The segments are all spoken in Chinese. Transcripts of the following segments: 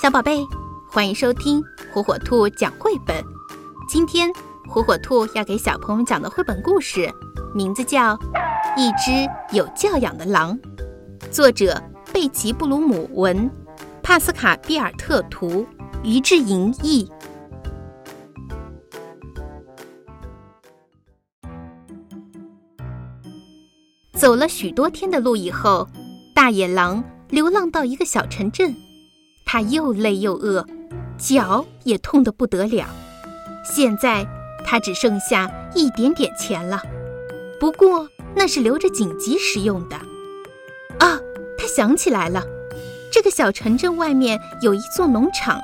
小宝贝，欢迎收听火火兔讲绘本。今天火火兔要给小朋友讲的绘本故事，名字叫《一只有教养的狼》，作者贝奇·布鲁姆文，帕斯卡·比尔特图，于志莹译。走了许多天的路以后，大野狼流浪到一个小城镇。他又累又饿，脚也痛得不得了。现在他只剩下一点点钱了，不过那是留着紧急使用的。啊，他想起来了，这个小城镇外面有一座农场，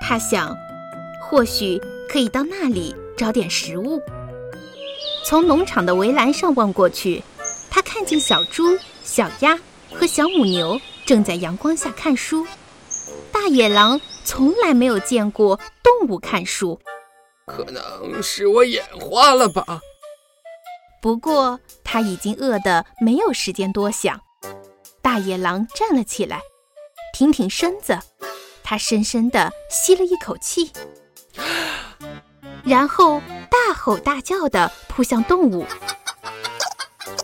他想，或许可以到那里找点食物。从农场的围栏上望过去，他看见小猪、小鸭和小母牛正在阳光下看书。大野狼从来没有见过动物看书，可能是我眼花了吧。不过他已经饿得没有时间多想。大野狼站了起来，挺挺身子，他深深地吸了一口气，然后大吼大叫地扑向动物。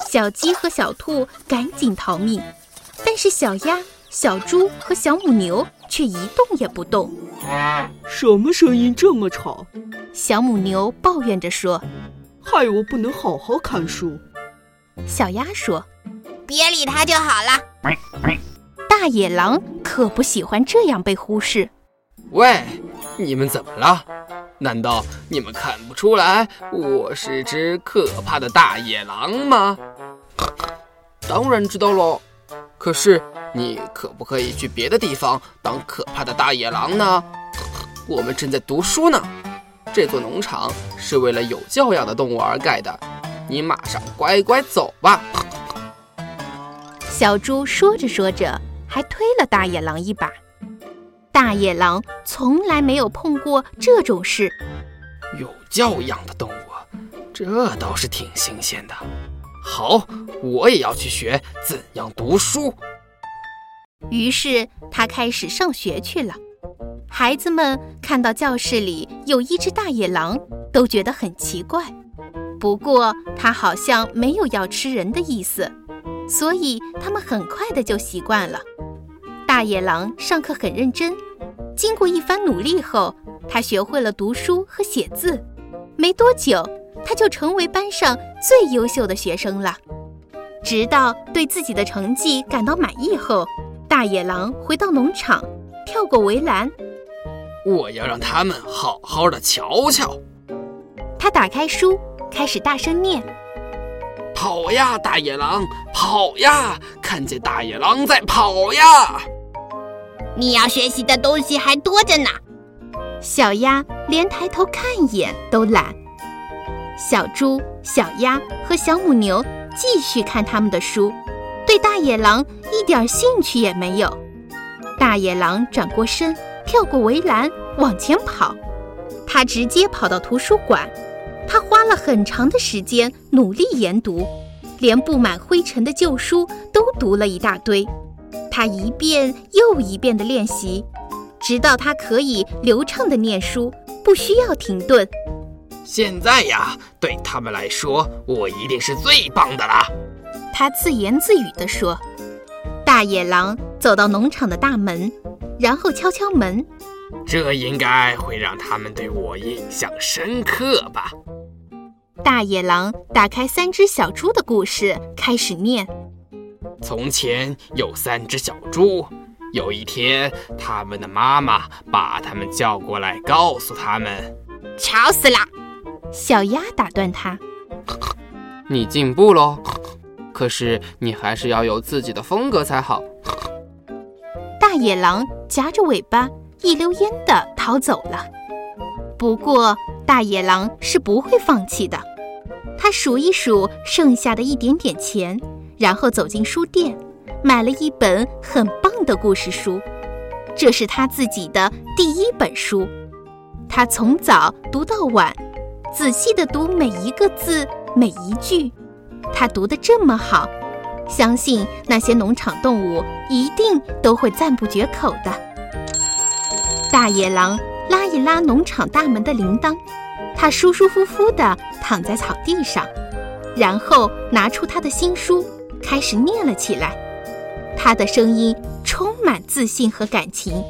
小鸡和小兔赶紧逃命，但是小鸭。小猪和小母牛却一动也不动。什么声音这么吵？小母牛抱怨着说：“害我不能好好看书。”小鸭说：“别理它就好了。”大野狼可不喜欢这样被忽视。喂，你们怎么了？难道你们看不出来我是只可怕的大野狼吗？当然知道了。可是。你可不可以去别的地方当可怕的大野狼呢？我们正在读书呢。这座农场是为了有教养的动物而盖的，你马上乖乖走吧。小猪说着说着，还推了大野狼一把。大野狼从来没有碰过这种事。有教养的动物，这倒是挺新鲜的。好，我也要去学怎样读书。于是他开始上学去了。孩子们看到教室里有一只大野狼，都觉得很奇怪。不过他好像没有要吃人的意思，所以他们很快的就习惯了。大野狼上课很认真，经过一番努力后，他学会了读书和写字。没多久，他就成为班上最优秀的学生了。直到对自己的成绩感到满意后。大野狼回到农场，跳过围栏。我要让他们好好的瞧瞧。他打开书，开始大声念：“跑呀，大野狼，跑呀！看见大野狼在跑呀！”你要学习的东西还多着呢。小鸭连抬头看一眼都懒。小猪、小鸭和小母牛继续看他们的书。对大野狼一点兴趣也没有。大野狼转过身，跳过围栏，往前跑。他直接跑到图书馆。他花了很长的时间努力研读，连布满灰尘的旧书都读了一大堆。他一遍又一遍地练习，直到他可以流畅地念书，不需要停顿。现在呀，对他们来说，我一定是最棒的啦。他自言自语地说：“大野狼走到农场的大门，然后敲敲门。这应该会让他们对我印象深刻吧。”大野狼打开三只小猪的故事，开始念：“从前有三只小猪，有一天，他们的妈妈把他们叫过来，告诉他们：‘吵死了！’小鸭打断他：‘ 你进步喽。’”可是你还是要有自己的风格才好。大野狼夹着尾巴，一溜烟地逃走了。不过，大野狼是不会放弃的。他数一数剩下的一点点钱，然后走进书店，买了一本很棒的故事书。这是他自己的第一本书。他从早读到晚，仔细地读每一个字，每一句。他读得这么好，相信那些农场动物一定都会赞不绝口的。大野狼拉一拉农场大门的铃铛，他舒舒服服地躺在草地上，然后拿出他的新书，开始念了起来。他的声音充满自信和感情。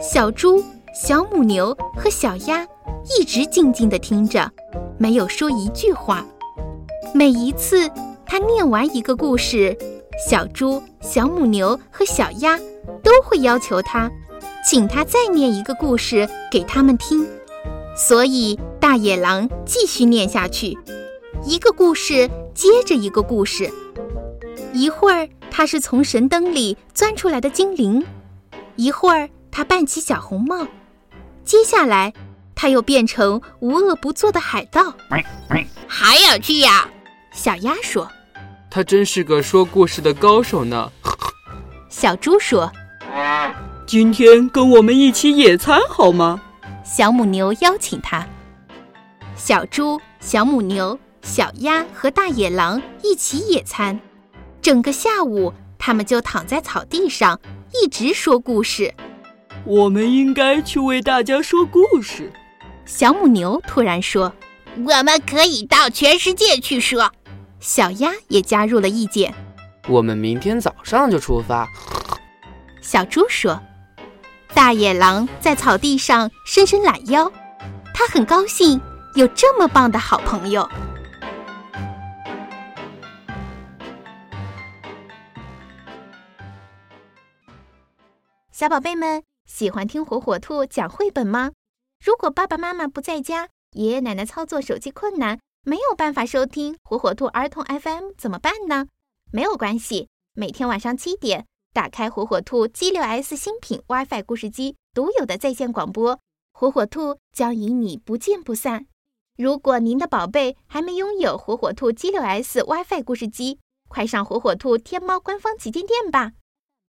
小猪、小母牛和小鸭一直静静地听着，没有说一句话。每一次他念完一个故事，小猪、小母牛和小鸭都会要求他，请他再念一个故事给他们听。所以大野狼继续念下去，一个故事接着一个故事。一会儿他是从神灯里钻出来的精灵，一会儿他扮起小红帽，接下来他又变成无恶不作的海盗。好有趣呀！小鸭说。他真是个说故事的高手呢。小猪说。今天跟我们一起野餐好吗？小母牛邀请他。小猪、小母牛、小鸭和大野狼一起野餐。整个下午，他们就躺在草地上，一直说故事。我们应该去为大家说故事。小母牛突然说：“我们可以到全世界去说。”小鸭也加入了意见：“我们明天早上就出发。”小猪说：“大野狼在草地上伸伸懒腰，他很高兴有这么棒的好朋友。”小宝贝们喜欢听火火兔讲绘本吗？如果爸爸妈妈不在家，爷爷奶奶操作手机困难，没有办法收听火火兔儿童 FM 怎么办呢？没有关系，每天晚上七点，打开火火兔 G 六 S 新品 WiFi 故事机独有的在线广播，火火兔将与你不见不散。如果您的宝贝还没拥有火火兔 G 六 S WiFi 故事机，快上火火兔天猫官方旗舰店吧！